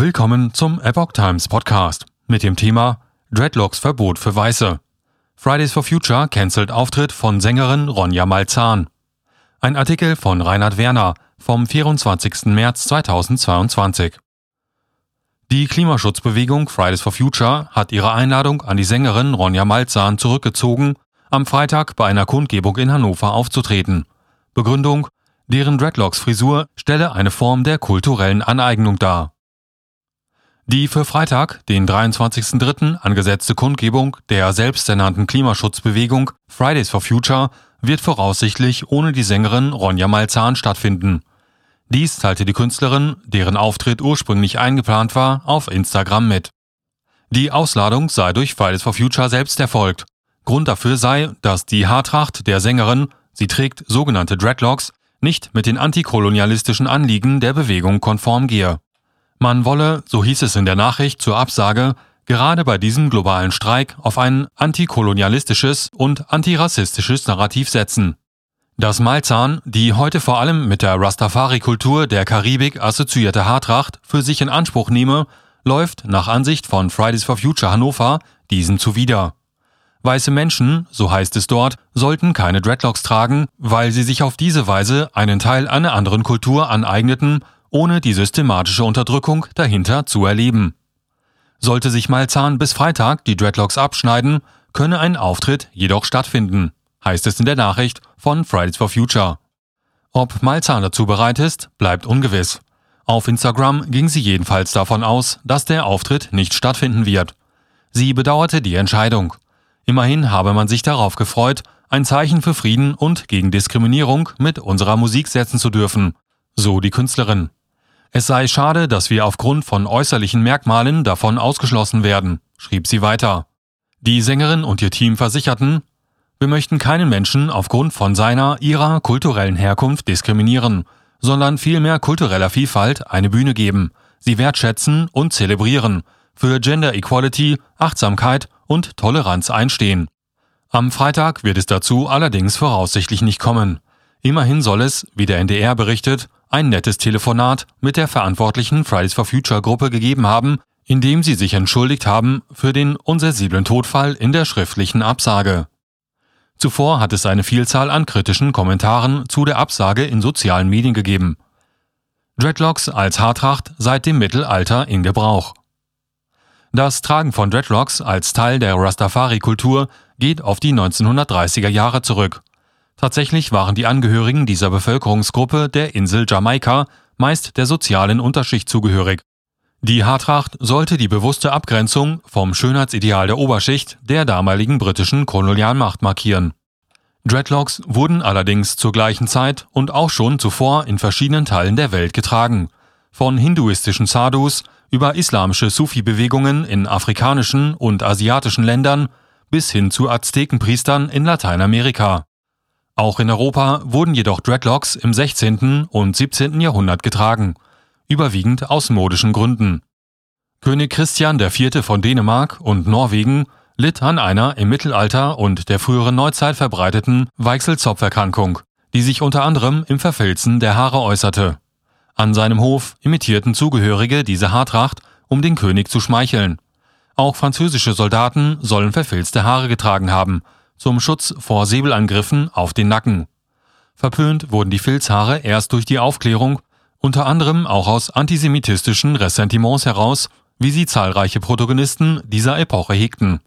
Willkommen zum Epoch Times Podcast mit dem Thema Dreadlocks Verbot für Weiße. Fridays for Future cancelt Auftritt von Sängerin Ronja Malzahn. Ein Artikel von Reinhard Werner vom 24. März 2022. Die Klimaschutzbewegung Fridays for Future hat ihre Einladung an die Sängerin Ronja Malzahn zurückgezogen, am Freitag bei einer Kundgebung in Hannover aufzutreten. Begründung, deren Dreadlocks-Frisur stelle eine Form der kulturellen Aneignung dar. Die für Freitag, den 23.03. angesetzte Kundgebung der selbsternannten Klimaschutzbewegung Fridays for Future wird voraussichtlich ohne die Sängerin Ronja Malzahn stattfinden. Dies teilte die Künstlerin, deren Auftritt ursprünglich eingeplant war, auf Instagram mit. Die Ausladung sei durch Fridays for Future selbst erfolgt. Grund dafür sei, dass die Haartracht der Sängerin, sie trägt sogenannte Dreadlocks, nicht mit den antikolonialistischen Anliegen der Bewegung konform gehe. Man wolle, so hieß es in der Nachricht zur Absage, gerade bei diesem globalen Streik auf ein antikolonialistisches und antirassistisches Narrativ setzen. Dass Malzahn, die heute vor allem mit der Rastafari-Kultur der Karibik assoziierte Haartracht für sich in Anspruch nehme, läuft nach Ansicht von Fridays for Future Hannover diesen zuwider. Weiße Menschen, so heißt es dort, sollten keine Dreadlocks tragen, weil sie sich auf diese Weise einen Teil einer anderen Kultur aneigneten ohne die systematische Unterdrückung dahinter zu erleben. Sollte sich Malzahn bis Freitag die Dreadlocks abschneiden, könne ein Auftritt jedoch stattfinden, heißt es in der Nachricht von Fridays for Future. Ob Malzahn dazu bereit ist, bleibt ungewiss. Auf Instagram ging sie jedenfalls davon aus, dass der Auftritt nicht stattfinden wird. Sie bedauerte die Entscheidung. Immerhin habe man sich darauf gefreut, ein Zeichen für Frieden und gegen Diskriminierung mit unserer Musik setzen zu dürfen, so die Künstlerin. Es sei schade, dass wir aufgrund von äußerlichen Merkmalen davon ausgeschlossen werden, schrieb sie weiter. Die Sängerin und ihr Team versicherten, wir möchten keinen Menschen aufgrund von seiner, ihrer kulturellen Herkunft diskriminieren, sondern vielmehr kultureller Vielfalt eine Bühne geben, sie wertschätzen und zelebrieren, für Gender Equality, Achtsamkeit und Toleranz einstehen. Am Freitag wird es dazu allerdings voraussichtlich nicht kommen. Immerhin soll es, wie der NDR berichtet, ein nettes Telefonat mit der verantwortlichen Fridays for Future Gruppe gegeben haben, in dem sie sich entschuldigt haben für den unsensiblen Todfall in der schriftlichen Absage. Zuvor hat es eine Vielzahl an kritischen Kommentaren zu der Absage in sozialen Medien gegeben. Dreadlocks als Haartracht seit dem Mittelalter in Gebrauch. Das Tragen von Dreadlocks als Teil der Rastafari-Kultur geht auf die 1930er Jahre zurück. Tatsächlich waren die Angehörigen dieser Bevölkerungsgruppe der Insel Jamaika meist der sozialen Unterschicht zugehörig. Die Haartracht sollte die bewusste Abgrenzung vom Schönheitsideal der Oberschicht der damaligen britischen Kolonialmacht markieren. Dreadlocks wurden allerdings zur gleichen Zeit und auch schon zuvor in verschiedenen Teilen der Welt getragen. Von hinduistischen Sadhus über islamische Sufi-Bewegungen in afrikanischen und asiatischen Ländern bis hin zu Aztekenpriestern in Lateinamerika. Auch in Europa wurden jedoch Dreadlocks im 16. und 17. Jahrhundert getragen, überwiegend aus modischen Gründen. König Christian IV. von Dänemark und Norwegen litt an einer im Mittelalter und der früheren Neuzeit verbreiteten Weichselzopferkrankung, die sich unter anderem im Verfilzen der Haare äußerte. An seinem Hof imitierten Zugehörige diese Haartracht, um den König zu schmeicheln. Auch französische Soldaten sollen verfilzte Haare getragen haben zum Schutz vor Säbelangriffen auf den Nacken. Verpönt wurden die Filzhaare erst durch die Aufklärung, unter anderem auch aus antisemitistischen Ressentiments heraus, wie sie zahlreiche Protagonisten dieser Epoche hegten.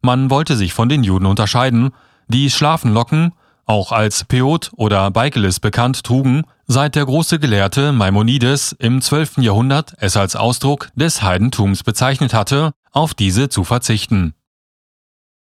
Man wollte sich von den Juden unterscheiden, die Schlafenlocken, auch als Peot oder Beikeles bekannt, trugen, seit der große Gelehrte Maimonides im 12. Jahrhundert es als Ausdruck des Heidentums bezeichnet hatte, auf diese zu verzichten